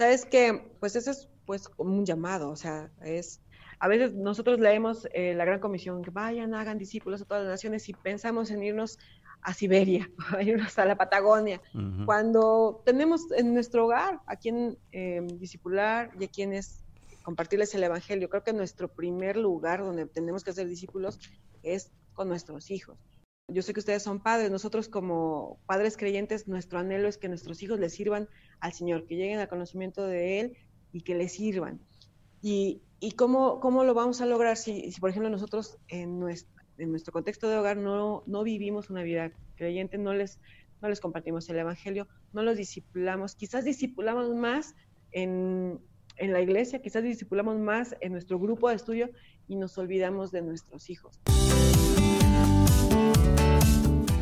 Sabes que, pues eso es pues como un llamado, o sea, es, a veces nosotros leemos eh, la gran comisión, que vayan, hagan discípulos a todas las naciones y pensamos en irnos a Siberia, a irnos a la Patagonia, cuando tenemos en nuestro hogar a quien eh, discipular y a quienes compartirles el Evangelio. Creo que nuestro primer lugar donde tenemos que ser discípulos es con nuestros hijos. Yo sé que ustedes son padres, nosotros como padres creyentes, nuestro anhelo es que nuestros hijos les sirvan al Señor, que lleguen al conocimiento de Él y que les sirvan. ¿Y, y cómo, cómo, lo vamos a lograr si, si por ejemplo, nosotros en nuestro, en nuestro contexto de hogar no, no vivimos una vida creyente, no les, no les compartimos el Evangelio, no los discipulamos, quizás discipulamos más en, en la iglesia, quizás discipulamos más en nuestro grupo de estudio y nos olvidamos de nuestros hijos.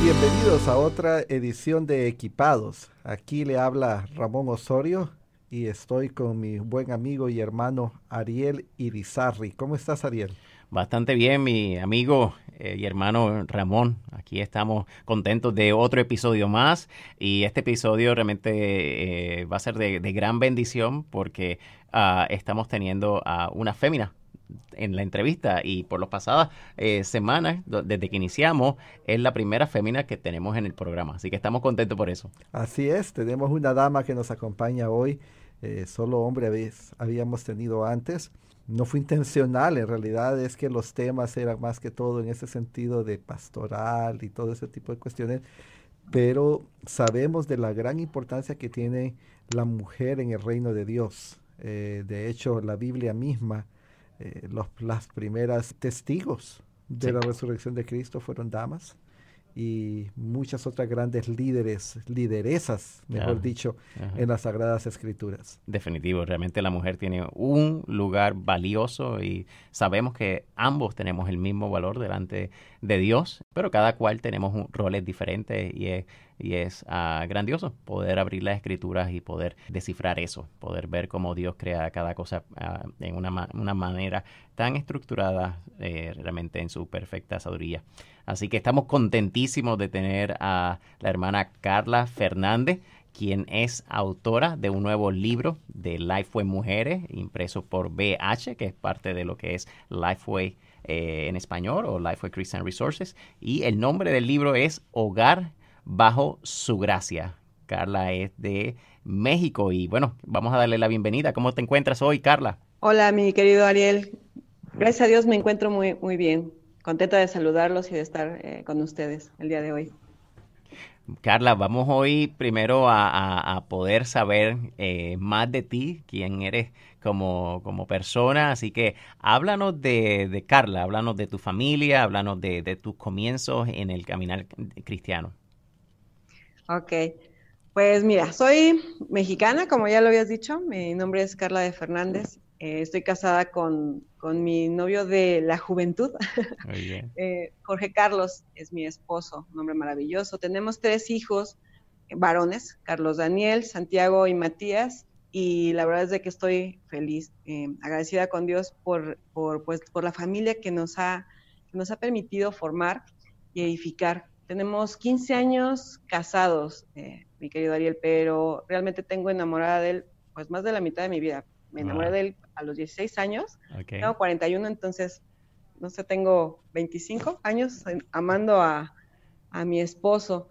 Bienvenidos a otra edición de Equipados. Aquí le habla Ramón Osorio y estoy con mi buen amigo y hermano Ariel Irizarri. ¿Cómo estás, Ariel? Bastante bien, mi amigo eh, y hermano Ramón. Aquí estamos contentos de otro episodio más y este episodio realmente eh, va a ser de, gran bendición porque ah, estamos teniendo a una fémina en la entrevista y por las pasadas eh, semanas, desde que iniciamos, es la primera fémina que tenemos en el programa. Así que estamos contentos por eso. Así es, tenemos una dama que nos acompaña hoy. Eh, solo hombre habíamos tenido antes. No fue intencional, en realidad es que los temas eran más que todo en ese sentido de pastoral y todo ese tipo de cuestiones, pero sabemos de la gran importancia que tiene la mujer en el reino de Dios. Eh, de hecho, la Biblia misma eh, los, las primeras testigos de la resurrección de Cristo fueron damas y muchas otras grandes líderes, lideresas, mejor dicho, en las Sagradas Escrituras. Definitivo, realmente la mujer tiene un lugar valioso y sabemos que ambos tenemos el mismo valor delante de Dios, pero cada cual tenemos roles diferentes y es, y es ah, grandioso poder abrir las escrituras y poder descifrar eso, poder ver cómo Dios crea cada cosa ah, en una, una, manera tan estructurada eh, realmente en su perfecta sabiduría. Así que estamos contentísimos de tener a la hermana Carla Fernández, quien es autora de un nuevo libro de Lifeway Mujeres, impreso por BH, que es parte de lo que es Lifeway eh, en español o Lifeway Christian Resources. Y el nombre del libro es Hogar bajo su gracia. Carla es de México y bueno, vamos a darle la bienvenida. ¿Cómo te encuentras hoy, Carla? Hola, mi querido Ariel. Gracias a Dios me encuentro muy, muy bien contenta de saludarlos y de estar eh, con ustedes el día de hoy. Carla, vamos hoy primero a, poder saber eh, más de ti, quién eres como, como persona. Así que háblanos de, Carla, háblanos de tu familia, háblanos de, de, tus comienzos en el caminar cristiano. Ok, pues mira, soy mexicana, como ya lo habías dicho. Mi nombre es Carla de Fernández. Eh, estoy casada con, mi novio de la juventud. Eh, Jorge Carlos es mi esposo, un hombre maravilloso. Tenemos tres hijos eh, varones, Carlos Daniel, Santiago y Matías. Y la verdad es de que estoy feliz, agradecida con Dios por, por, pues, por la familia que nos, ha, nos ha permitido formar y edificar. Tenemos 15 años casados, mi querido Ariel, pero realmente tengo enamorada de él pues más de la mitad de mi vida. Me enamoré de él a los 16 años, tengo 41, entonces, no sé, tengo 25 años amando a, mi esposo.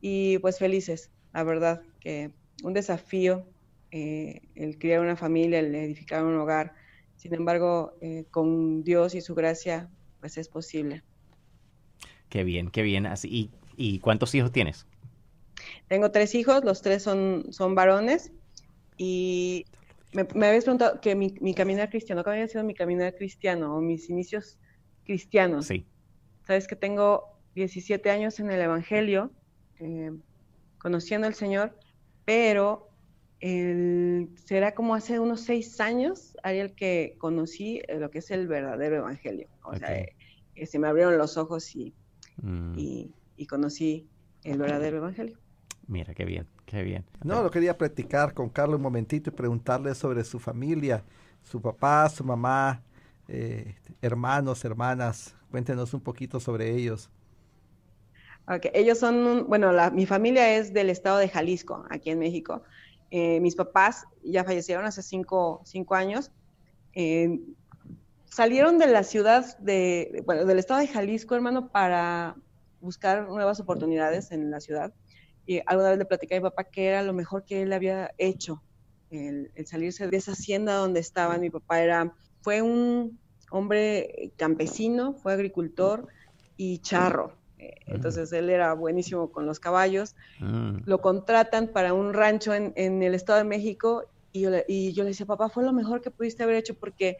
Y pues felices, la verdad, que un desafío eh, el criar una familia, el edificar un hogar, sin embargo, eh, con Dios y su gracia, pues es posible. Qué bien, qué bien. Así, ¿Y, y cuántos hijos tienes? Tengo tres hijos, los tres son, son varones y me, habías preguntado que mi, mi, caminar cristiano, ¿cómo había sido mi caminar cristiano o mis inicios cristianos? Sí. Sabes que tengo 17 años en el Evangelio, eh, conociendo al Señor, pero será como hace unos seis años, Ariel, que conocí lo que es el verdadero evangelio. O sea, eh, se me abrieron los ojos mm. y, y, conocí el verdadero evangelio. Mira, qué bien, qué bien. No, lo quería practicar con Carlos un momentito y preguntarle sobre su familia, su papá, su mamá, eh, hermanos, hermanas. Cuéntenos un poquito sobre ellos. Okay. Ellos son, bueno, mi familia es del estado de Jalisco, aquí en México. Eh, mis papás ya fallecieron hace cinco, cinco años. Eh, salieron de la ciudad de, bueno, del estado de Jalisco, hermano, para buscar nuevas oportunidades en la ciudad. Y alguna vez le platicé a mi papá que era lo mejor que él había hecho, el, salirse de esa hacienda donde estaba. Mi papá era, fue un hombre campesino, fue agricultor y charro. Entonces él era buenísimo con los caballos. Mm. Lo contratan para un rancho en, el Estado de México y yo, le, y yo le decía, papá, fue lo mejor que pudiste haber hecho porque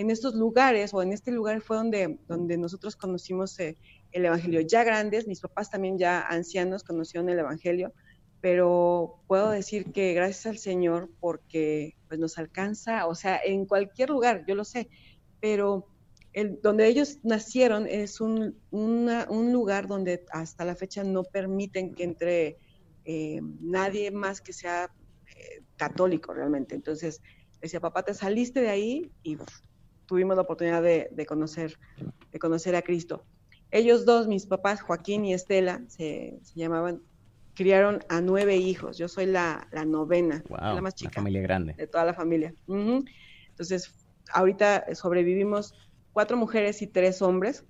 en estos lugares o en este lugar fue donde, donde nosotros conocimos eh, el Evangelio. Ya grandes, mis papás también ya ancianos conocieron el Evangelio, pero puedo decir que gracias al Señor porque pues nos alcanza, o sea, en cualquier lugar, yo lo sé, pero el, donde ellos nacieron es un, un, lugar donde hasta la fecha no permiten que entre eh, nadie más que sea eh, católico realmente. Entonces, decía, papá, te saliste de ahí y tuvimos la oportunidad de, conocer, de conocer a Cristo. Ellos dos, mis papás, Joaquín y Estela, se, llamaban, criaron a nueve hijos. Yo soy la, novena, la más chica. familia grande. De toda la familia. Entonces, ahorita sobrevivimos cuatro mujeres y tres hombres.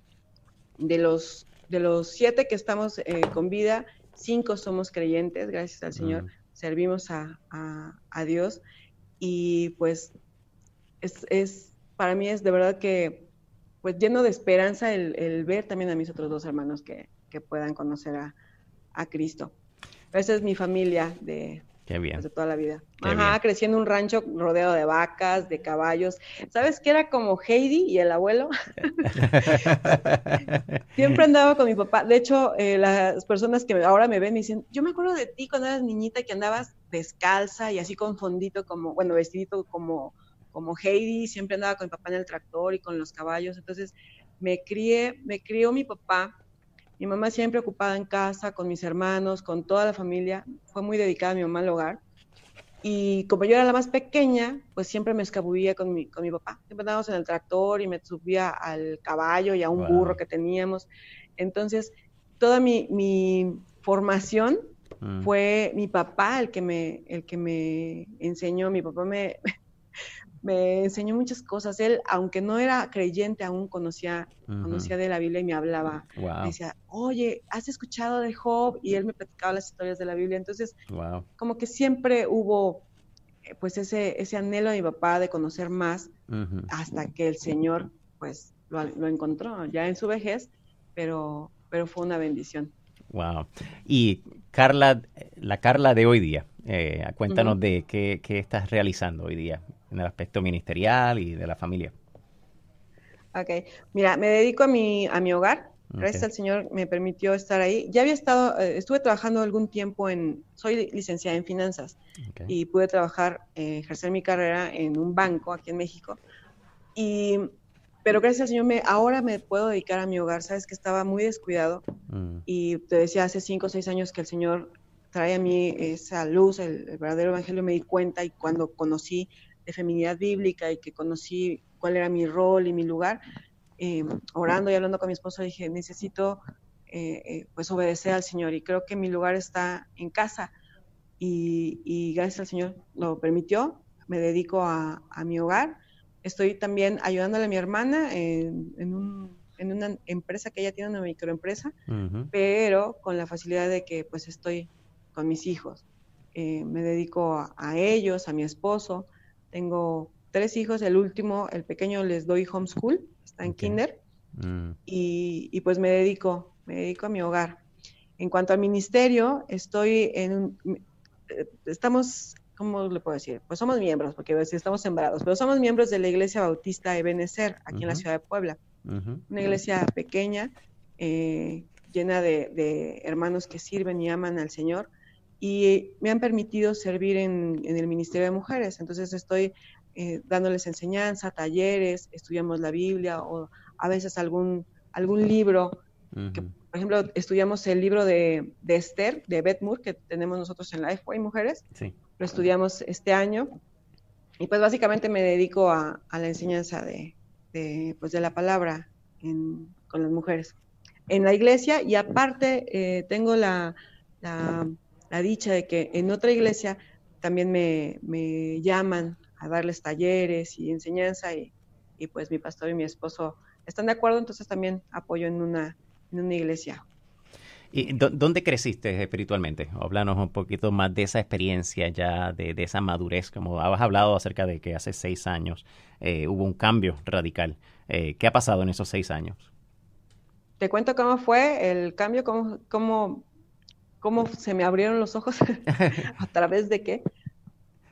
De los, de los siete que estamos eh, con vida, cinco somos creyentes, gracias al Señor, servimos a, a, Dios. Y pues es, es, para mí es de verdad que pues lleno de esperanza el, el ver también a mis otros dos hermanos que, que puedan conocer a, a Cristo. Esa es mi familia de, Qué bien. De toda la vida. Ajá, crecí en un rancho rodeado de vacas, de caballos. ¿Sabes qué era como Heidi y el abuelo? Siempre andaba con mi papá. De hecho, eh, las personas que ahora me ven me dicen, yo me acuerdo de ti cuando eras niñita que andabas descalza y así con fondito como, bueno, vestidito como, como Heidi. Siempre andaba con mi papá en el tractor y con los caballos. Entonces, me crié, me crió mi papá mi mamá siempre ocupada en casa, con mis hermanos, con toda la familia. Fue muy dedicada a mi mamá al hogar. Y como yo era la más pequeña, pues siempre me escabullía con mi, con mi papá. Siempre andábamos en el tractor y me subía al caballo y a un burro que teníamos. Entonces, toda mi, mi formación mm. fue mi papá el que me, el que me enseñó. Mi papá me, me enseñó muchas cosas. Él, aunque no era creyente, aún conocía, conocía de la Biblia y me hablaba. Me decía, oye, ¿has escuchado de Job? Y él me platicaba las historias de la Biblia. Entonces, como que siempre hubo eh, pues ese, ese anhelo de mi papá de conocer más hasta que el Señor pues lo, lo, encontró ya en su vejez, pero, pero fue una bendición. Wow. Y Carla, la Carla de hoy día, eh, cuéntanos de qué, qué estás realizando hoy día en el aspecto ministerial y de la familia. Ok, mira, me dedico a mi, a mi hogar. Gracias al Señor me permitió estar ahí. Ya había estado, eh, estuve trabajando algún tiempo en, soy licenciada en finanzas y pude trabajar, eh, ejercer mi carrera en un banco aquí en México. Y, pero gracias al Señor me, ahora me puedo dedicar a mi hogar. Sabes que estaba muy descuidado mm. y te decía hace cinco o seis años que el Señor trae a mí esa luz, el, el verdadero evangelio, me di cuenta y cuando conocí de feminidad bíblica y que conocí cuál era mi rol y mi lugar, eh, orando y hablando con mi esposo, dije, necesito eh, eh, pues obedecer al Señor. Y creo que mi lugar está en casa. Y, gracias al Señor lo permitió, me dedico a, mi hogar, estoy también ayudándole a mi hermana en, una empresa que ella tiene, una microempresa, pero con la facilidad de que pues estoy con mis hijos. me dedico a, ellos, a mi esposo, tengo tres hijos, el último, el pequeño, les doy homeschool, está en kinder, mm. y, pues me dedico, me dedico a mi hogar. En cuanto al ministerio, estoy en un, eh, estamos, ¿cómo le puedo decir? Pues somos miembros, porque estamos sembrados, pero somos miembros de la Iglesia Bautista Ebenezer, aquí en la ciudad de Puebla. Una iglesia pequeña, eh, llena de, de, hermanos que sirven y aman al Señor y me han permitido servir en, el Ministerio de Mujeres. Entonces estoy eh, dándoles enseñanza, talleres, estudiamos la Biblia o a veces algún, algún libro. por ejemplo, estudiamos el libro de, Esther, de Beth Moore, que tenemos nosotros en Lifeway Mujeres. Lo estudiamos este año. Y pues básicamente me dedico a, la enseñanza de, pues de la palabra con las mujeres en la iglesia y aparte eh, tengo la, la dicha de que en otra iglesia también me, llaman a darles talleres y enseñanza y, pues mi pastor y mi esposo están de acuerdo, entonces también apoyo en una, en una iglesia. ¿Y dónde creciste espiritualmente? Háblanos un poquito más de esa experiencia ya, de, esa madurez, como habías hablado acerca de que hace seis años eh, hubo un cambio radical. Eh, ¿Qué ha pasado en esos seis años? Te cuento cómo fue el cambio, cómo, cómo cómo se me abrieron los ojos, a través de qué.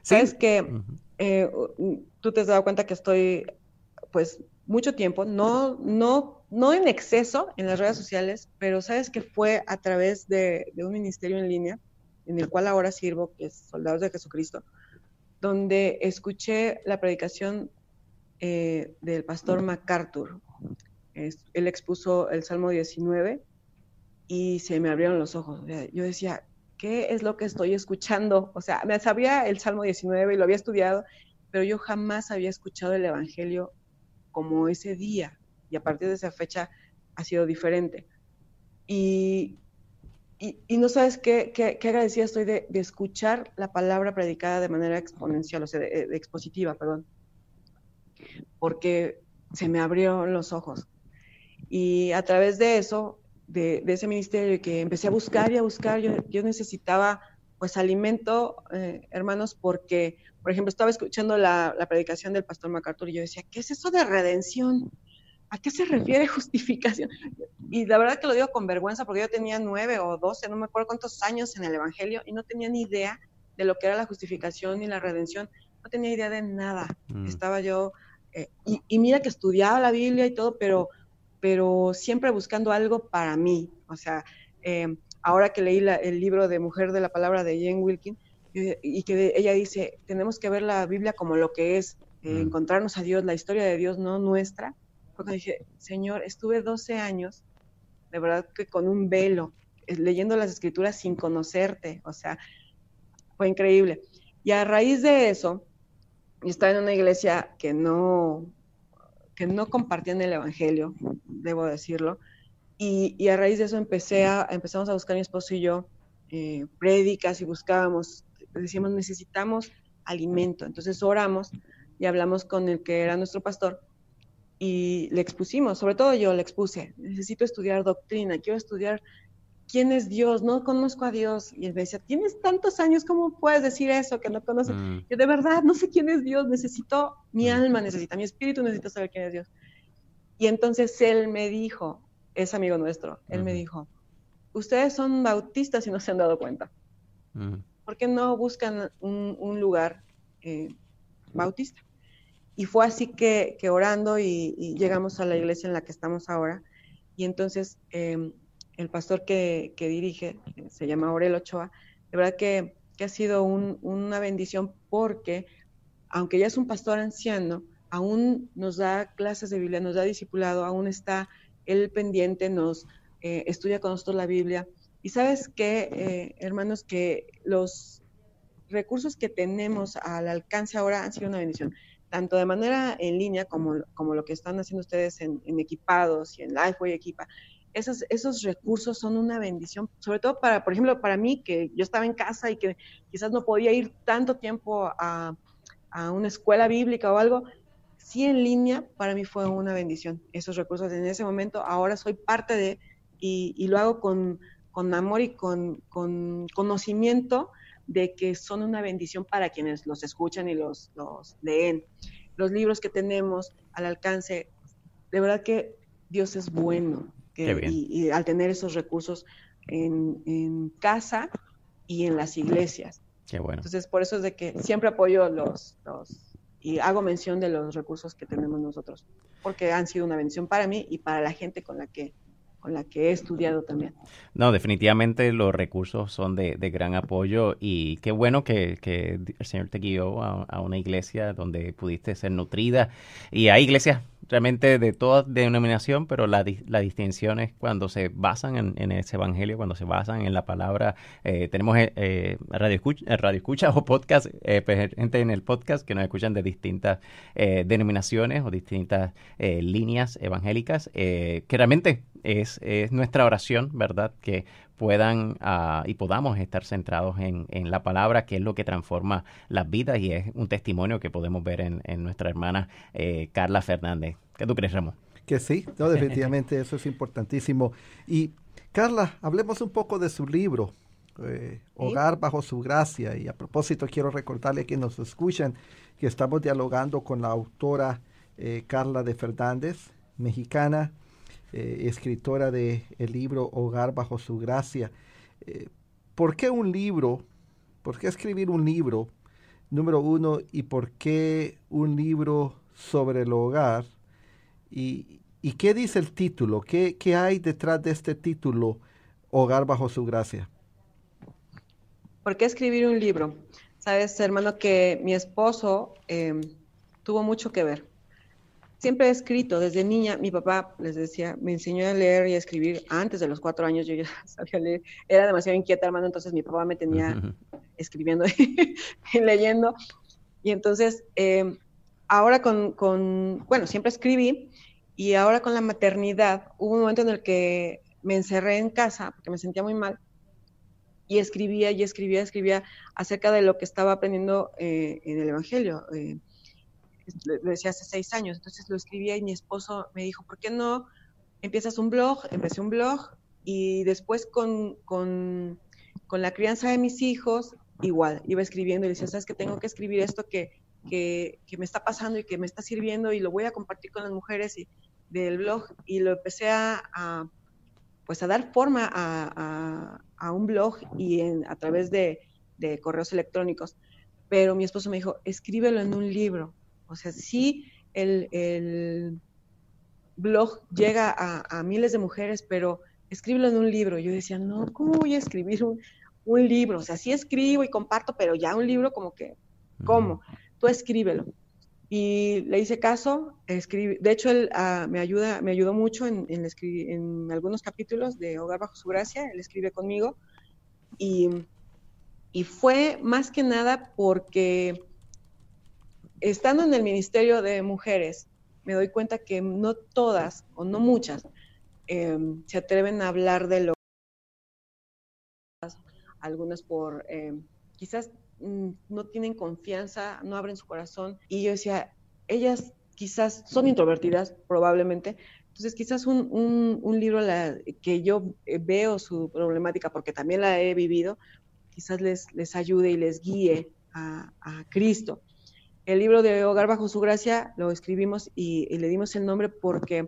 Sabes que eh, tú te has dado cuenta que estoy, pues, mucho tiempo, no, no, no en exceso en las redes sociales, pero sabes que fue a través de, un ministerio en línea, en el cual ahora sirvo, que es Soldados de Jesucristo, donde escuché la predicación eh, del pastor MacArthur. él expuso el Salmo 19 y se me abrieron los ojos. Yo decía, ¿qué es lo que estoy escuchando? O sea, me sabía el Salmo 19 y lo había estudiado, pero yo jamás había escuchado el Evangelio como ese día. Y a partir de esa fecha ha sido diferente. Y, y, no sabes qué, qué, agradecida estoy de, escuchar la palabra predicada de manera exponencial, o sea, de, de expositiva, perdón. Porque se me abrieron los ojos. Y a través de eso de, ese ministerio y que empecé a buscar y a buscar, yo, necesitaba pues alimento, eh, hermanos, porque, por ejemplo, estaba escuchando la, predicación del pastor MacArthur y yo decía, ¿qué es eso de redención? ¿A qué se refiere justificación? Y la verdad que lo digo con vergüenza porque yo tenía nueve o doce, no me acuerdo cuántos años en el Evangelio y no tenía ni idea de lo que era la justificación ni la redención. No tenía idea de nada. Mm. Estaba yo, eh, y, y, mira que estudiaba la Biblia y todo, pero pero siempre buscando algo para mí. O sea, eh, ahora que leí el libro de Mujer de la Palabra de Jane Wilkin, y que ella dice, tenemos que ver la Biblia como lo que es, eh, mm. encontrarnos a Dios, la historia de Dios, no nuestra. Porque dije, Señor, estuve 12 años, de verdad que con un velo, eh, leyendo las escrituras sin conocerte, o sea, fue increíble. Y a raíz de eso, estaba en una iglesia que no, que no compartían el Evangelio, debo decirlo. Y, a raíz de eso empecé a, empezamos a buscar mi esposo y yo eh, prédicas y buscábamos, decíamos, necesitamos alimento. Entonces oramos y hablamos con el que era nuestro pastor y le expusimos, sobre todo yo le expuse, necesito estudiar doctrina, quiero estudiar quién es Dios, no conozco a Dios. Y él me decía, tienes tantos años, ¿cómo puedes decir eso que no conoces? Mm. Yo de verdad no sé quién es Dios, necesito, mi mm. alma necesita, mi espíritu necesita saber quién es Dios. Y entonces él me dijo, es amigo nuestro, él me dijo, ustedes son bautistas y no se han dado cuenta. Mm. ¿Por qué no buscan un, lugar eh, bautista? Y fue así que, orando y, llegamos a la iglesia en la que estamos ahora. Y entonces em, el pastor que, dirige, se llama Aurel Ochoa, de verdad que, ha sido una bendición porque, aunque ya es un pastor anciano, aún nos da clases de Biblia, nos da discipulado, aún está él pendiente, nos eh, estudia con nosotros la Biblia. Y sabes qué, eh, hermanos, que los recursos que tenemos al alcance ahora han sido una bendición, tanto de manera en línea como, como lo que están haciendo ustedes en, en Equipados y en Lifeway Equipa esos, recursos son una bendición, sobre todo para, por ejemplo, para mí, que yo estaba en casa y que quizás no podía ir tanto tiempo a, una escuela bíblica o algo, sí en línea para mí fue una bendición. Esos recursos en ese momento, ahora soy parte de, y, lo hago con, amor y con, conocimiento de que son una bendición para quienes los escuchan y los, los leen. Los libros que tenemos al alcance, de verdad que Dios es bueno y, al tener esos recursos en, casa y en las iglesias. Qué bueno. Entonces, por eso es de que siempre apoyo los, los, y hago mención de los recursos que tenemos nosotros, porque han sido una bendición para mí y para la gente con la que con la que he estudiado también. No, definitivamente los recursos son de, gran apoyo y qué bueno que, el Señor te guió a, una iglesia donde pudiste ser nutrida. Y hay iglesias realmente de toda denominación, pero la, la distinción es cuando se basan en, ese evangelio, cuando se basan en la palabra. Eh, tenemos eh, eh, radio, escucha, radio escucha o podcast, pues, gente en el podcast que nos escuchan de distintas denominaciones o distintas líneas evangélicas, que realmente es, es nuestra oración, ¿verdad? Que puedan uh, y podamos estar centrados en, en, la palabra, que es lo que transforma las vidas y es un testimonio que podemos ver en, en nuestra hermana eh, Carla Fernández. ¿Qué tú crees, Ramón? Que sí, no, definitivamente eso es importantísimo. Y Carla, hablemos un poco de su libro, eh, Hogar bajo su gracia. Y a propósito, quiero recordarle a quienes nos escuchan que estamos dialogando con la autora eh, Carla de Fernández, mexicana, eh, escritora del el libro Hogar bajo su gracia. Eh, ¿Por qué un libro? ¿Por qué escribir un libro? Número uno, ¿y por qué un libro sobre el hogar? ¿Y, y qué dice el título? ¿Qué, ¿Qué hay detrás de este título, Hogar bajo su gracia? ¿Por qué escribir un libro? Sabes, hermano, que mi esposo em, tuvo mucho que ver siempre he escrito, desde niña, mi papá, les decía, me enseñó a leer y a escribir antes de los cuatro años, yo ya sabía leer, era demasiado inquieta, hermano, entonces mi papá me tenía escribiendo y leyendo, y entonces, em, ahora con, con, bueno, siempre escribí, y ahora con la maternidad, hubo un momento en el que me encerré en casa, porque me sentía muy mal, y escribía y escribía, escribía acerca de lo que estaba aprendiendo eh, en el Evangelio. Eh, lo decía hace seis años, entonces lo escribía y mi esposo me dijo, ¿por qué no empiezas un blog? Empecé un blog y después con, con, con la crianza de mis hijos, igual, iba escribiendo y decía, ¿sabes que tengo que escribir esto que, que, que, me está pasando y que me está sirviendo y lo voy a compartir con las mujeres y, del blog? Y lo empecé a, a pues a dar forma a, a, a un blog y en, a través de, de correos electrónicos. Pero mi esposo me dijo, escríbelo en un libro. O sea, sí el, blog llega a, miles de mujeres, pero escríbelo en un libro. Yo decía, no, ¿cómo voy a escribir un, libro? O sea, sí escribo y comparto, pero ya un libro como que, ¿cómo? Tú escríbelo. Y le hice caso, escribí, de hecho él ah, me ayuda, me ayudó mucho en, en, en, algunos capítulos de Hogar bajo su gracia, él escribe conmigo y, y fue más que nada porque estando en el Ministerio de Mujeres, me doy cuenta que no todas, o no muchas, em, se atreven a hablar de lo algunas por em, quizás mm, no tienen confianza, no abren su corazón. Y yo decía, ellas quizás son introvertidas, probablemente. Entonces, quizás un, libro que yo eh, veo su problemática, porque también la he vivido, quizás les, les ayude y les guíe a Cristo. El libro de Hogar bajo su gracia lo escribimos y, le dimos el nombre porque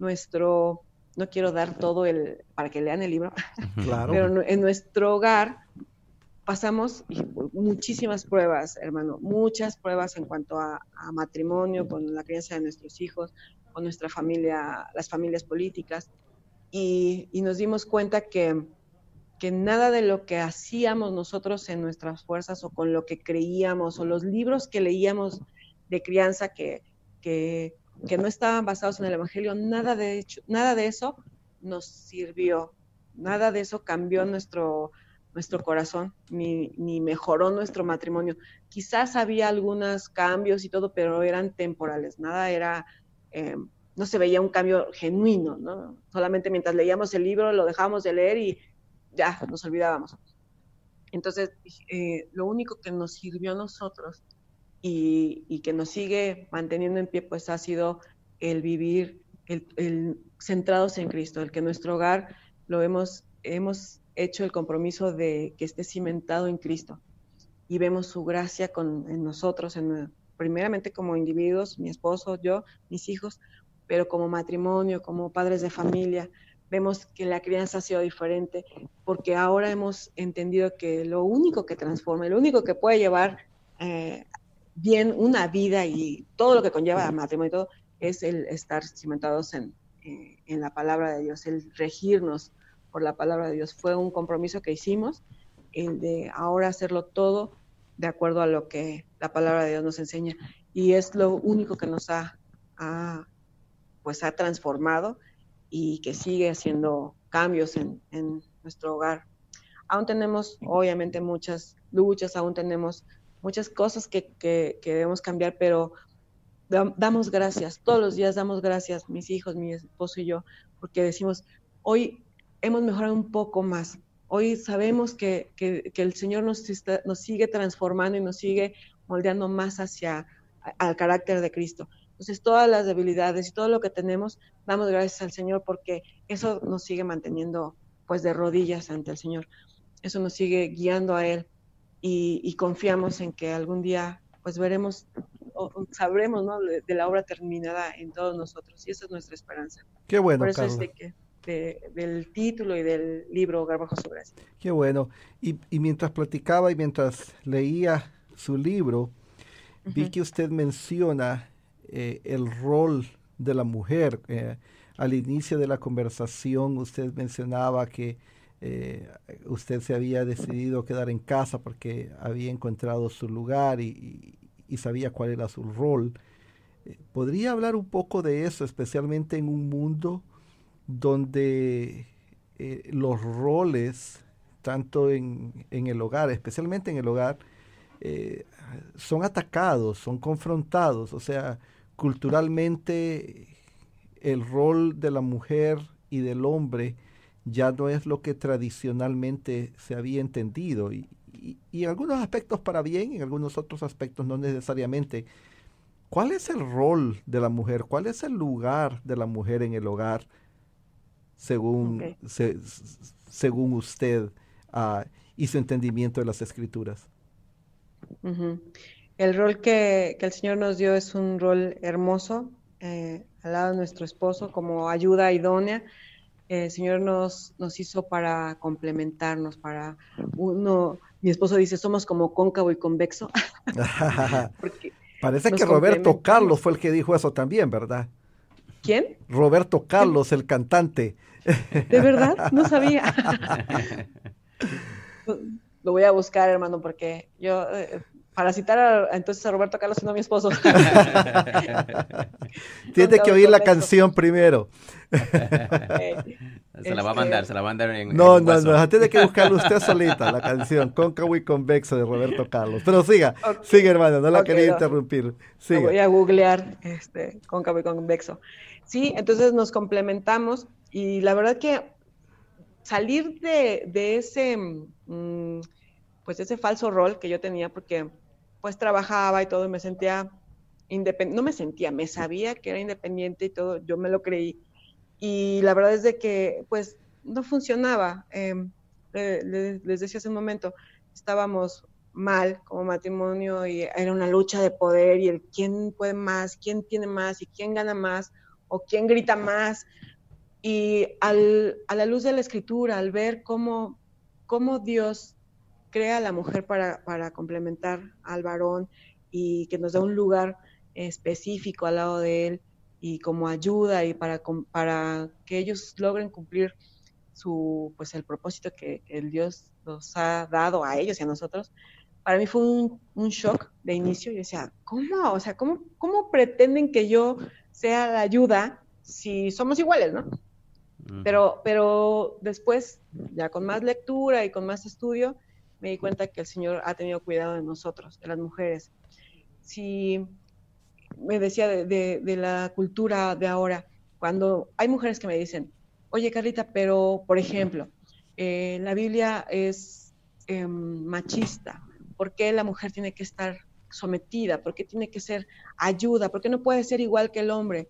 nuestro, no quiero dar todo el, para que lean el libro, pero en nuestro hogar pasamos muchísimas pruebas, hermano, muchas pruebas en cuanto a, matrimonio, con la crianza de nuestros hijos, con nuestra familia, las familias políticas, y nos dimos cuenta que que nada de lo que hacíamos nosotros en nuestras fuerzas o con lo que creíamos o los libros que leíamos de crianza que, que, no estaban basados en el Evangelio, nada de, hecho, nada de eso nos sirvió, nada de eso cambió nuestro, nuestro corazón, ni, ni mejoró nuestro matrimonio. Quizás había algunos cambios y todo, pero eran temporales, nada era... Eh, no se veía un cambio genuino, ¿no? Solamente mientras leíamos el libro lo dejábamos de leer y ya nos olvidábamos. Entonces, eh, lo único que nos sirvió a nosotros y, que nos sigue manteniendo en pie, pues ha sido el vivir el, centrados en Cristo, el que nuestro hogar lo hemos, hemos hecho el compromiso de que esté cimentado en Cristo y vemos su gracia con, en nosotros, en, primeramente como individuos, mi esposo, yo, mis hijos, pero como matrimonio, como padres de familia, vemos que la crianza ha sido diferente, porque ahora hemos entendido que lo único que transforma, lo único que puede llevar eh, bien una vida y todo lo que conlleva matrimonio y todo, es el estar cimentados en, eh, en la palabra de Dios, el regirnos por la palabra de Dios. Fue un compromiso que hicimos, el de ahora hacerlo todo de acuerdo a lo que la palabra de Dios nos enseña. Y es lo único que nos ha, pues ha transformado y que sigue haciendo cambios en, nuestro hogar. Aún tenemos, obviamente, muchas luchas, aún tenemos muchas cosas que, que, que debemos cambiar, pero damos gracias, todos los días damos gracias, mis hijos, mi esposo y yo, porque decimos, hoy hemos mejorado un poco más, hoy sabemos que, que, el Señor nos, nos sigue transformando y nos sigue moldeando más hacia al carácter de Cristo. Entonces, todas las debilidades y todo lo que tenemos, damos gracias al Señor porque eso nos sigue manteniendo pues de rodillas ante el Señor. Eso nos sigue guiando a Él y, y confiamos en que algún día pues veremos sabremos ¿no? de, la obra terminada en todos nosotros y esa es nuestra esperanza. Qué bueno. Por eso es de que, del título y del libro Garbajo su gracia. Qué bueno. Y, y, mientras platicaba y mientras leía su libro, vi que usted menciona eh, el rol de la mujer. Eh, al inicio de la conversación usted mencionaba que eh, usted se había decidido quedar en casa porque había encontrado su lugar y, sabía cuál era su rol. ¿Podría hablar un poco de eso, especialmente en un mundo donde los roles, tanto en, el hogar, especialmente en el hogar, son atacados, son confrontados? O sea, culturalmente el rol de la mujer y del hombre ya no es lo que tradicionalmente se había entendido. Y, y, en algunos aspectos para bien, en algunos otros aspectos no necesariamente. ¿Cuál es el rol de la mujer? ¿Cuál es el lugar de la mujer en el hogar según, según usted uh, y su entendimiento de las escrituras? El rol que, que, el Señor nos dio es un rol hermoso eh, al lado de nuestro esposo como ayuda idónea. el Señor nos, nos hizo para complementarnos, para uno mi esposo dice, somos como cóncavo y convexo. Parece que Roberto Carlos fue el que dijo eso también, ¿verdad? ¿Quién? Roberto Carlos, el cantante. ¿De verdad? No sabía. Lo voy a buscar, hermano, porque yo, eh, para citar entonces a Roberto Carlos, no a mi esposo. Tiene que oír la canción primero. Se la va a mandar, se la va a mandar en. No, no, no, tiene que buscarlo usted solita, la canción Cóncavo y Convexo de Roberto Carlos. Pero siga, sigue, hermano, no la quería interrumpir. Voy a googlear este, Cóncavo y Convexo. Sí, entonces nos complementamos y la verdad que salir de, de ese, mm, pues ese falso rol que yo tenía, porque pues trabajaba y todo me sentía independiente, no me sentía, me sabía que era independiente y todo, yo me lo creí y la verdad es de que pues no funcionaba. Em, les decía hace un momento, estábamos mal como matrimonio y era una lucha de poder y el quién puede más, quién tiene más y quién gana más o quién grita más. Y al, a la luz de la escritura, al ver cómo, cómo Dios crea a la mujer para, para complementar al varón y que nos da un lugar específico al lado de él, y como ayuda y para, para que ellos logren cumplir su, pues el propósito que el Dios nos ha dado a ellos y a nosotros, para mí fue un, un shock de inicio. Yo decía, ¿cómo? O sea, ¿cómo, ¿cómo pretenden que yo sea la ayuda si somos iguales, no? Pero, pero después, ya con más lectura y con más estudio, me di cuenta que el Señor ha tenido cuidado de nosotros, de las mujeres. Si me decía de, la cultura de ahora, cuando hay mujeres que me dicen, oye Carlita, pero por ejemplo, eh, la Biblia es em, machista, ¿por qué la mujer tiene que estar sometida? ¿Por qué tiene que ser ayuda? ¿Por qué no puede ser igual que el hombre?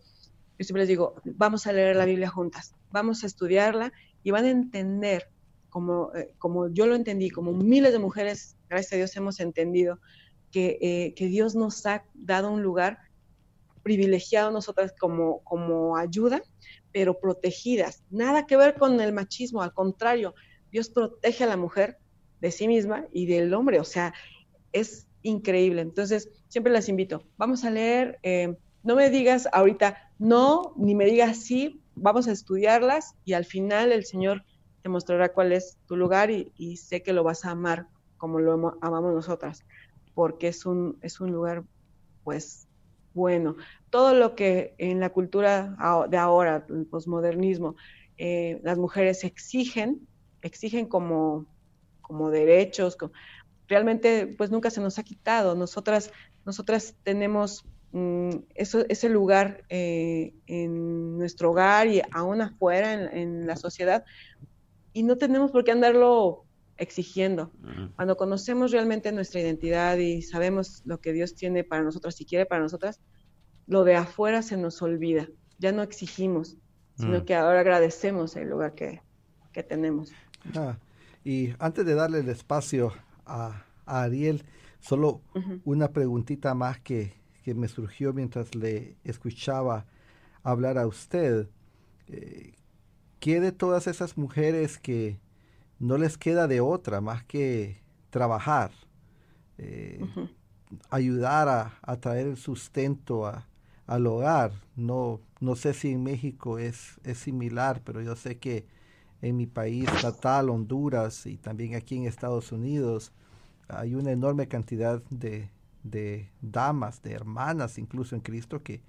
Yo siempre les digo, vamos a leer la Biblia juntas, vamos a estudiarla y van a entender, como, eh, como yo lo entendí, como miles de mujeres, gracias a Dios, hemos entendido que, eh, que Dios nos ha dado un lugar privilegiado nosotras como, como ayuda, pero protegidas. Nada que ver con el machismo, al contrario, Dios protege a la mujer de sí misma y del hombre, o sea, es increíble. Entonces, siempre las invito, vamos a leer, eh, no me digas ahorita no, ni me digas sí, vamos a estudiarlas y al final el Señor te mostrará cuál es tu lugar y, sé que lo vas a amar como lo amamos nosotras, porque es un, es un lugar, pues, bueno. Todo lo que en la cultura de ahora, el posmodernismo, eh, las mujeres exigen, exigen como, como derechos, realmente pues nunca se nos ha quitado. Nosotras, nosotras tenemos mm, eso, ese lugar eh, en nuestro hogar y aún afuera en, la sociedad y no tenemos por qué andarlo exigiendo. Cuando conocemos realmente nuestra identidad y sabemos lo que Dios tiene para nosotras y quiere para nosotras, lo de afuera se nos olvida. Ya no exigimos, sino mm. que ahora agradecemos el lugar que, tenemos. Ah, y antes de darle el espacio a, Ariel, solo una preguntita más que, que, me surgió mientras le escuchaba hablar a usted. Eh, ¿Qué de todas esas mujeres que no les queda de otra más que trabajar, eh, ayudar a, traer el sustento al hogar. No, no sé si en México es, es similar, pero yo sé que en mi país natal, Honduras, y también aquí en Estados Unidos, hay una enorme cantidad de, damas, de hermanas, incluso en Cristo, que,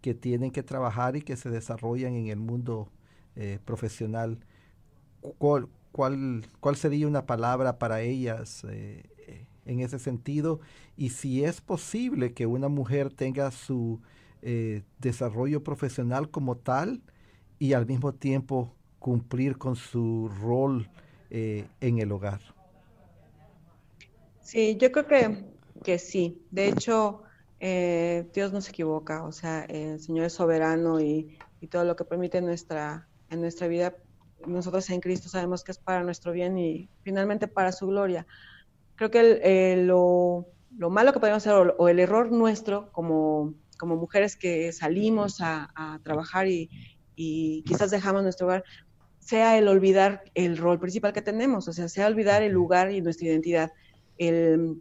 que tienen que trabajar y que se desarrollan en el mundo eh, profesional cuál, cuál sería una palabra para ellas eh, en ese sentido y si es posible que una mujer tenga su eh, desarrollo profesional como tal y al mismo tiempo cumplir con su rol eh, en el hogar. Sí, yo creo que, que sí. De hecho, Dios no se equivoca. O sea, el Señor es soberano y, y todo lo que permite nuestra, en nuestra vida nosotros en Cristo sabemos que es para nuestro bien y finalmente para su gloria. Creo que lo, malo que podemos hacer o, el error nuestro como, como mujeres que salimos a, trabajar y, quizás dejamos nuestro hogar, sea el olvidar el rol principal que tenemos, o sea, sea olvidar el lugar y nuestra identidad, el,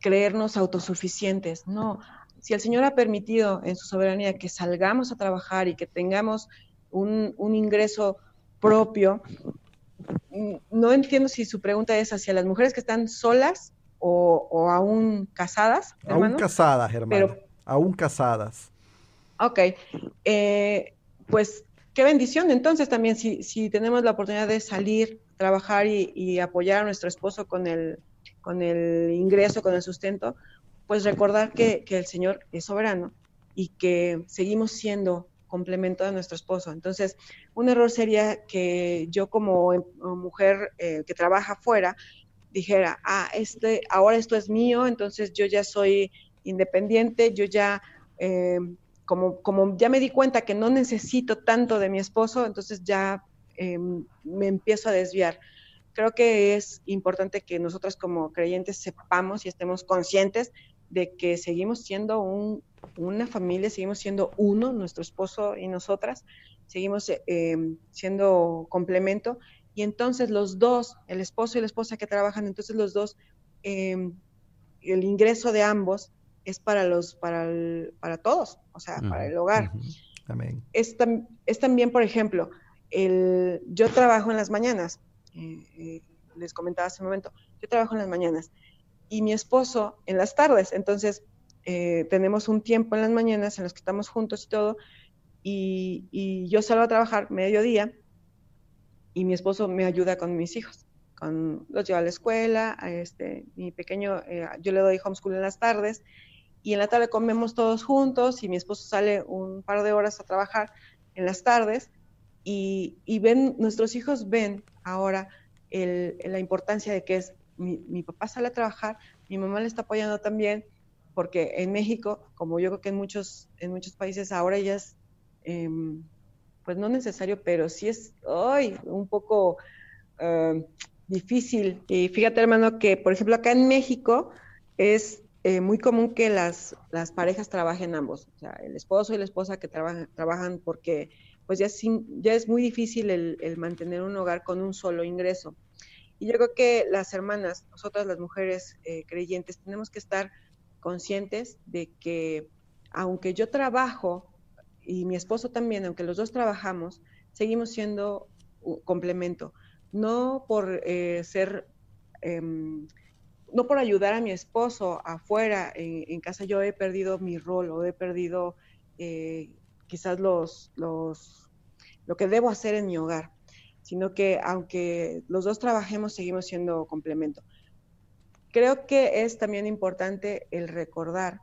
creernos autosuficientes. No, si el Señor ha permitido en su soberanía que salgamos a trabajar y que tengamos un, un ingreso propio. No entiendo si su pregunta es hacia las mujeres que están solas o, aún casadas. Aún casadas, hermano. Pero, aún casadas. Ok. Eh, pues qué bendición. Entonces también si, si, tenemos la oportunidad de salir, trabajar y, apoyar a nuestro esposo con el, con el ingreso, con el sustento, pues recordar que, que el Señor es soberano y que seguimos siendo complemento de nuestro esposo. Entonces, un error sería que yo como em, mujer eh, que trabaja fuera dijera, ah, este, ahora esto es mío, entonces yo ya soy independiente, yo ya, eh, como, como ya me di cuenta que no necesito tanto de mi esposo, entonces ya em, me empiezo a desviar. Creo que es importante que nosotros como creyentes sepamos y estemos conscientes de que seguimos siendo un, una familia, seguimos siendo uno, nuestro esposo y nosotras, seguimos eh, em, siendo complemento. Y entonces los dos, el esposo y la esposa que trabajan, entonces los dos, em, el ingreso de ambos es para los, para, para todos, o sea, para el hogar. Es, es, también, por ejemplo, el, yo trabajo en las mañanas, eh, eh, les comentaba hace un momento, yo trabajo en las mañanas y mi esposo en las tardes, entonces eh, tenemos un tiempo en las mañanas en los que estamos juntos y todo, y, yo salgo a trabajar mediodía y mi esposo me ayuda con mis hijos, con, los lleva a la escuela, a este, mi pequeño, eh, yo le doy homeschool en las tardes, y en la tarde comemos todos juntos y mi esposo sale un par de horas a trabajar en las tardes y, ven, nuestros hijos ven ahora la importancia de que es mi, mi, papá sale a trabajar, mi mamá le está apoyando también, porque en México, como yo creo que en muchos, en muchos países ahora ya es, em, pues no necesario, pero sí es hoy un poco em, difícil. Y fíjate, hermano, que por ejemplo acá en México es eh, muy común que las, las parejas trabajen ambos, o sea, el esposo y la esposa que trabajan, trabajan porque pues ya es, ya es muy difícil el, el mantener un hogar con un solo ingreso. Y yo creo que las hermanas, nosotras las mujeres eh, creyentes, tenemos que estar conscientes de que aunque yo trabajo y mi esposo también, aunque los dos trabajamos, seguimos siendo complemento. No por eh, ser, em, no por ayudar a mi esposo afuera, en, casa yo he perdido mi rol o he perdido eh, quizás los, los, lo que debo hacer en mi hogar, sino que aunque los dos trabajemos, seguimos siendo complemento. Creo que es también importante el recordar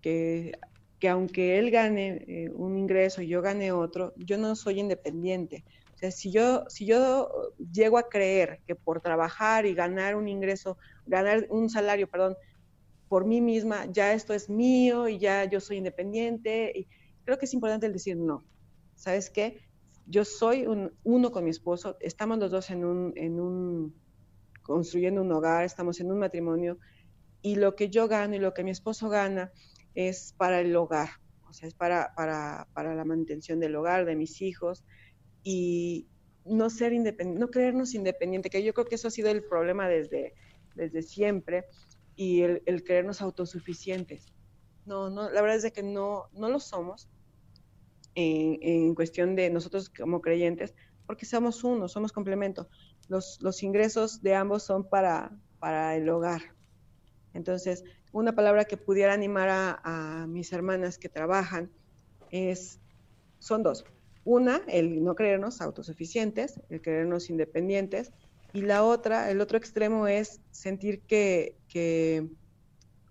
que, que aunque él gane eh, un ingreso y yo gane otro, yo no soy independiente. O sea, si yo, si yo llego a creer que por trabajar y ganar un ingreso, ganar un salario, perdón, por mí misma, ya esto es mío y ya yo soy independiente, y creo que es importante el decir no. ¿Sabes qué? Yo soy un, uno con mi esposo, estamos los dos en un, en un construyendo un hogar, estamos en un matrimonio y lo que yo gano y lo que mi esposo gana es para el hogar, o sea, es para, para, para la manutención del hogar, de mis hijos y no ser independiente, no creernos independiente, que yo creo que eso ha sido el problema desde, desde siempre y el, el creernos autosuficientes. No, no, la verdad es de que no, no lo somos en, en cuestión de nosotros como creyentes, porque somos uno, somos complemento los, ingresos de ambos son para, para el hogar. Entonces, una palabra que pudiera animar a, mis hermanas que trabajan es, son dos. Una, el no creernos autosuficientes, el creernos independientes, y la otra, el otro extremo es sentir que, que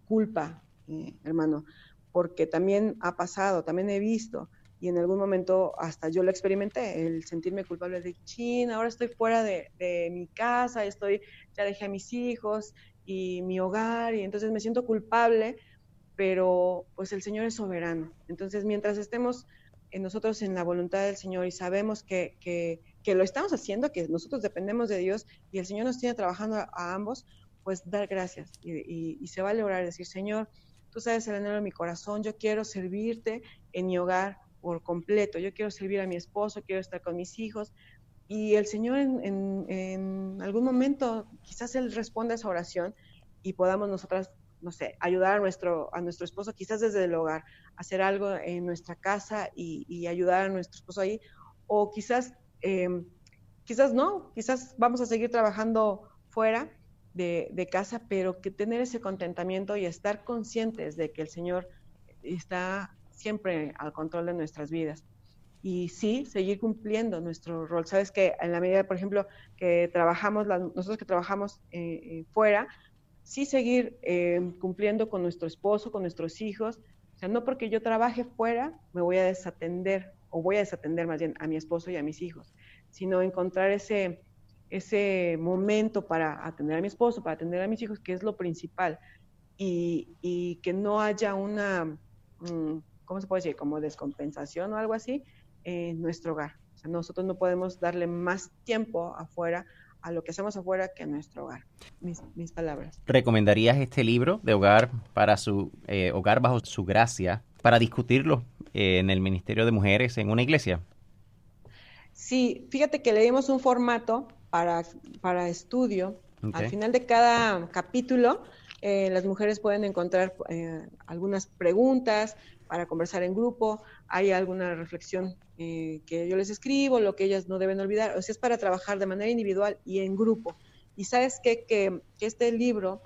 culpa, eh, hermano, porque también ha pasado, también he visto y en algún momento hasta yo lo experimenté, el sentirme culpable de, chin, ahora estoy fuera de, mi casa, estoy, ya dejé a mis hijos y mi hogar y entonces me siento culpable, pero pues el Señor es soberano. Entonces mientras estemos en nosotros en la voluntad del Señor y sabemos que, que, lo estamos haciendo, que nosotros dependemos de Dios y el Señor nos tiene trabajando a, ambos, pues dar gracias y, y, se va a lograr decir, Señor, tú sabes el anhelo de mi corazón, yo quiero servirte en mi hogar, por completo. Yo quiero servir a mi esposo, quiero estar con mis hijos. Y el Señor en, algún momento, quizás Él responda a esa oración y podamos nosotras, no sé, ayudar a nuestro, a nuestro esposo, quizás desde el hogar, hacer algo en nuestra casa y, ayudar a nuestro esposo ahí. O quizás, em, quizás no, quizás vamos a seguir trabajando fuera de, de, casa, pero que tener ese contentamiento y estar conscientes de que el Señor está siempre al control de nuestras vidas. Y sí, seguir cumpliendo nuestro rol. Sabes que en la medida, por ejemplo, que trabajamos, nosotros que trabajamos eh, eh, fuera, sí seguir eh, cumpliendo con nuestro esposo, con nuestros hijos. O sea, no porque yo trabaje fuera, me voy a desatender, o voy a desatender más bien a mi esposo y a mis hijos, sino encontrar ese, ese momento para atender a mi esposo, para atender a mis hijos, que es lo principal. Y, y que no haya una... ¿cómo se puede decir? Como descompensación o algo así en nuestro hogar. O sea, nosotros no podemos darle más tiempo afuera a lo que hacemos afuera que a nuestro hogar. Mis, mis palabras. ¿Recomendarías este libro de hogar para su eh, hogar bajo su gracia para discutirlo eh, en el Ministerio de Mujeres en una iglesia? Sí, fíjate que le dimos un formato para, para estudio. Al final de cada capítulo, eh, las mujeres pueden encontrar algunas preguntas, para conversar en grupo, hay alguna reflexión eh, que yo les escribo, lo que ellas no deben olvidar, o sea, es para trabajar de manera individual y en grupo. Y sabes qué? que, este libro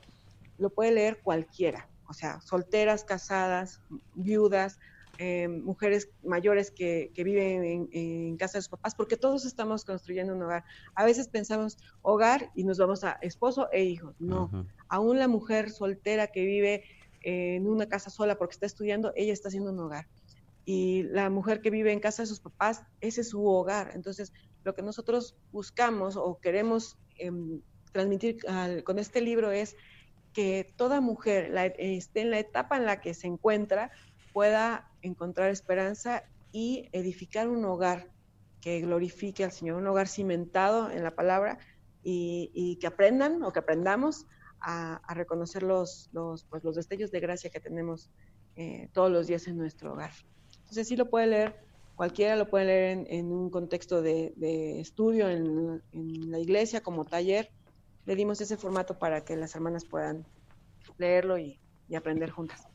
lo puede leer cualquiera, o sea, solteras, casadas, viudas, eh, mujeres mayores que, viven en, casa de sus papás, porque todos estamos construyendo un hogar. A veces pensamos hogar y nos vamos a esposo e hijos. No, aún la mujer soltera que vive en una casa sola porque está estudiando, ella está haciendo un hogar. Y la mujer que vive en casa de sus papás, ese es su hogar. Entonces, lo que nosotros buscamos o queremos em, transmitir con este libro es que toda mujer esté en la etapa en la que se encuentra, pueda encontrar esperanza y edificar un hogar que glorifique al Señor, un hogar cimentado en la palabra y, y que aprendan o que aprendamos a, reconocer los, los, pues, los destellos de gracia que tenemos eh, todos los días en nuestro hogar. Entonces sí lo puede leer, cualquiera lo puede leer en, un contexto de, estudio en, la iglesia como taller. Le dimos ese formato para que las hermanas puedan leerlo y, aprender juntas.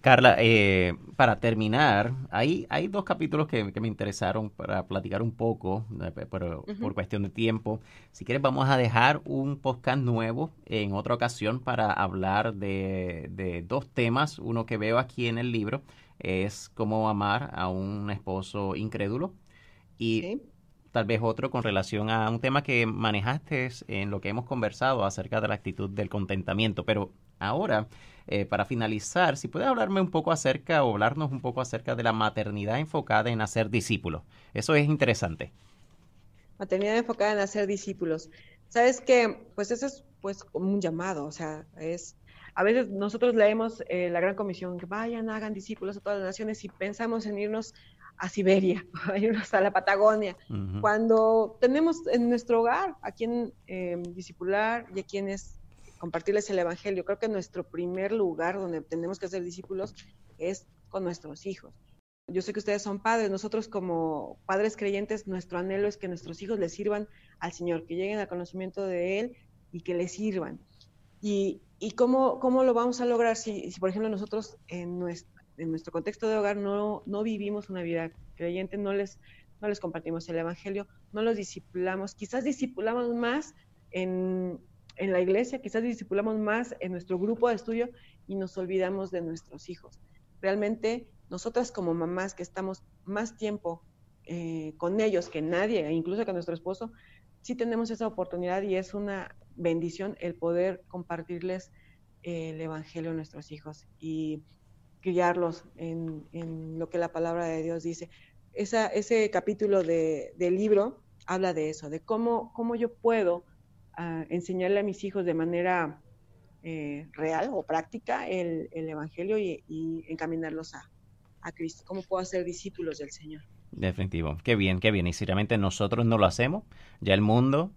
Carla, eh, para terminar, hay, hay dos capítulos que, me interesaron para platicar un poco, eh, pero por cuestión de tiempo. Si quieres, vamos a dejar un podcast nuevo en otra ocasión para hablar de, dos temas. Uno que veo aquí en el libro es cómo amar a un esposo incrédulo y tal vez otro con relación a un tema que manejaste en lo que hemos conversado acerca de la actitud del contentamiento. Pero ahora eh, para finalizar, si puede hablarme un poco acerca o hablarnos un poco acerca de la maternidad enfocada en hacer discípulos. Eso es interesante. Maternidad enfocada en hacer discípulos. Sabes que, pues eso es pues como un llamado, o sea, es a veces nosotros leemos eh, la gran comisión que vayan, hagan discípulos a todas las naciones y pensamos en irnos a Siberia, a irnos a la Patagonia, cuando tenemos en nuestro hogar a quien eh, discipular y a quienes compartirles el Evangelio. Creo que nuestro primer lugar donde tenemos que ser discípulos es con nuestros hijos. Yo sé que ustedes son padres, nosotros como padres creyentes, nuestro anhelo es que nuestros hijos les sirvan al Señor, que lleguen al conocimiento de Él y que les sirvan. ¿Y, y cómo, cómo, lo vamos a lograr si, si por ejemplo, nosotros en nuestro, en nuestro contexto de hogar no, no vivimos una vida creyente, no les, no les compartimos el Evangelio, no los discipulamos, quizás discipulamos más en, en la iglesia, quizás discipulamos más en nuestro grupo de estudio y nos olvidamos de nuestros hijos. Realmente, nosotras como mamás que estamos más tiempo eh, con ellos que nadie, incluso que nuestro esposo, sí tenemos esa oportunidad y es una bendición el poder compartirles el Evangelio a nuestros hijos y criarlos en, lo que la palabra de Dios dice. Esa, ese capítulo de, del libro habla de eso, de cómo, cómo yo puedo enseñarle a mis hijos de manera eh, real o práctica el, Evangelio y, encaminarlos a, a, Cristo. ¿Cómo puedo hacer discípulos del Señor? Definitivo. Qué bien, qué bien. Y si realmente nosotros no lo hacemos, ya el mundo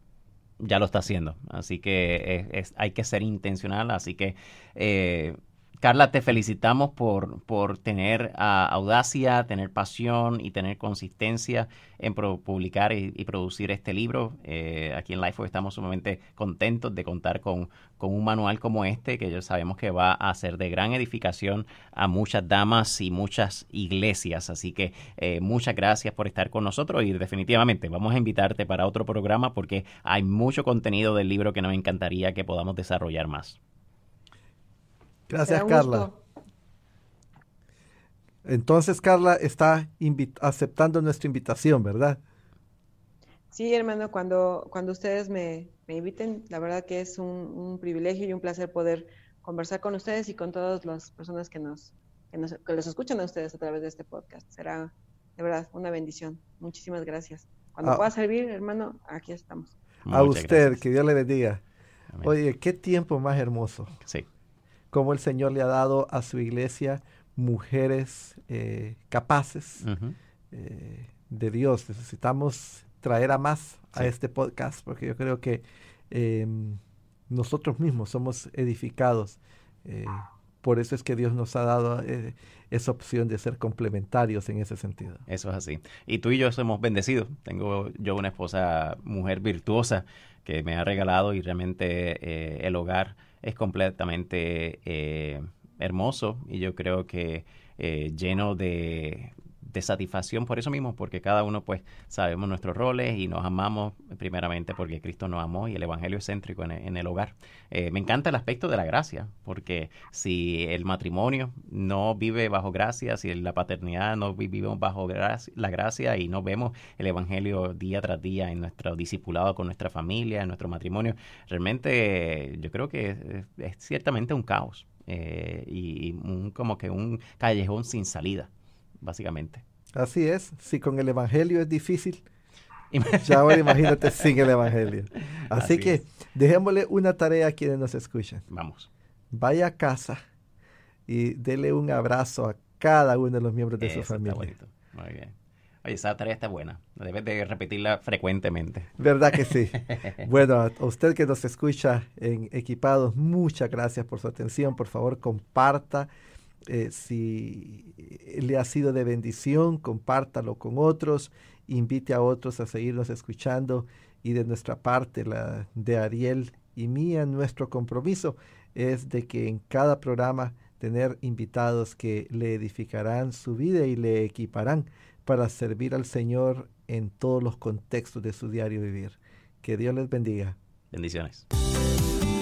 ya lo está haciendo. Así que es, hay que ser intencional. Así que eh, Carla, te felicitamos por, por tener ah, audacia, tener pasión y tener consistencia en publicar y, producir este libro. Eh, aquí en Lifeo estamos sumamente contentos de contar con, con, un manual como este, que ya sabemos que va a ser de gran edificación a muchas damas y muchas iglesias. Así que eh, muchas gracias por estar con nosotros y definitivamente vamos a invitarte para otro programa porque hay mucho contenido del libro que nos encantaría que podamos desarrollar más. Gracias, Carla. Entonces, Carla está aceptando nuestra invitación, ¿verdad? Sí, hermano, cuando, cuando ustedes me, inviten, la verdad que es un, privilegio y un placer poder conversar con ustedes y con todas las personas que nos, que nos que los escuchan a ustedes a través de este podcast. Será de verdad una bendición. Muchísimas gracias. Cuando ah. pueda servir, hermano, aquí estamos. a usted, que Dios le bendiga. Oye, qué tiempo más hermoso. Sí cómo el Señor le ha dado a su iglesia mujeres eh, capaces eh, de Dios. Necesitamos traer a más a este podcast porque yo creo que em, nosotros mismos somos edificados. Eh, por eso es que Dios nos ha dado esa opción de ser complementarios en ese sentido. Eso es así. Y tú y yo somos bendecidos. Tengo yo una esposa, mujer virtuosa, que me ha regalado y realmente el hogar es completamente eh, hermoso y yo creo que eh, lleno de, de satisfacción por eso mismo, porque cada uno pues sabemos nuestros roles y nos amamos primeramente porque Cristo nos amó y el Evangelio es céntrico en el, hogar. Eh, me encanta el aspecto de la gracia, porque si el matrimonio no vive bajo gracia, si la paternidad no vivimos bajo la gracia y no vemos el Evangelio día tras día en nuestro discipulado con nuestra familia, en nuestro matrimonio, realmente yo creo que es, ciertamente un caos. Eh, y un, como que un callejón sin salida básicamente. Así es, si con el Evangelio es difícil, ya ahora imagínate sin el Evangelio. Así, que dejémosle una tarea a quienes nos escuchan. Vamos. Vaya a casa y dele un abrazo a cada uno de los miembros de su familia. Muy bien. Oye, esa tarea está buena. Debes de repetirla frecuentemente. ¿Verdad que sí? bueno, a usted que nos escucha en Equipados, muchas gracias por su atención. Por favor, comparta eh, si le ha sido de bendición, compártalo con otros, invite a otros a seguirnos escuchando y de nuestra parte, la de Ariel y mía, nuestro compromiso es de que en cada programa tener invitados que le edificarán su vida y le equiparán para servir al Señor en todos los contextos de su diario vivir. Que Dios les bendiga. Bendiciones.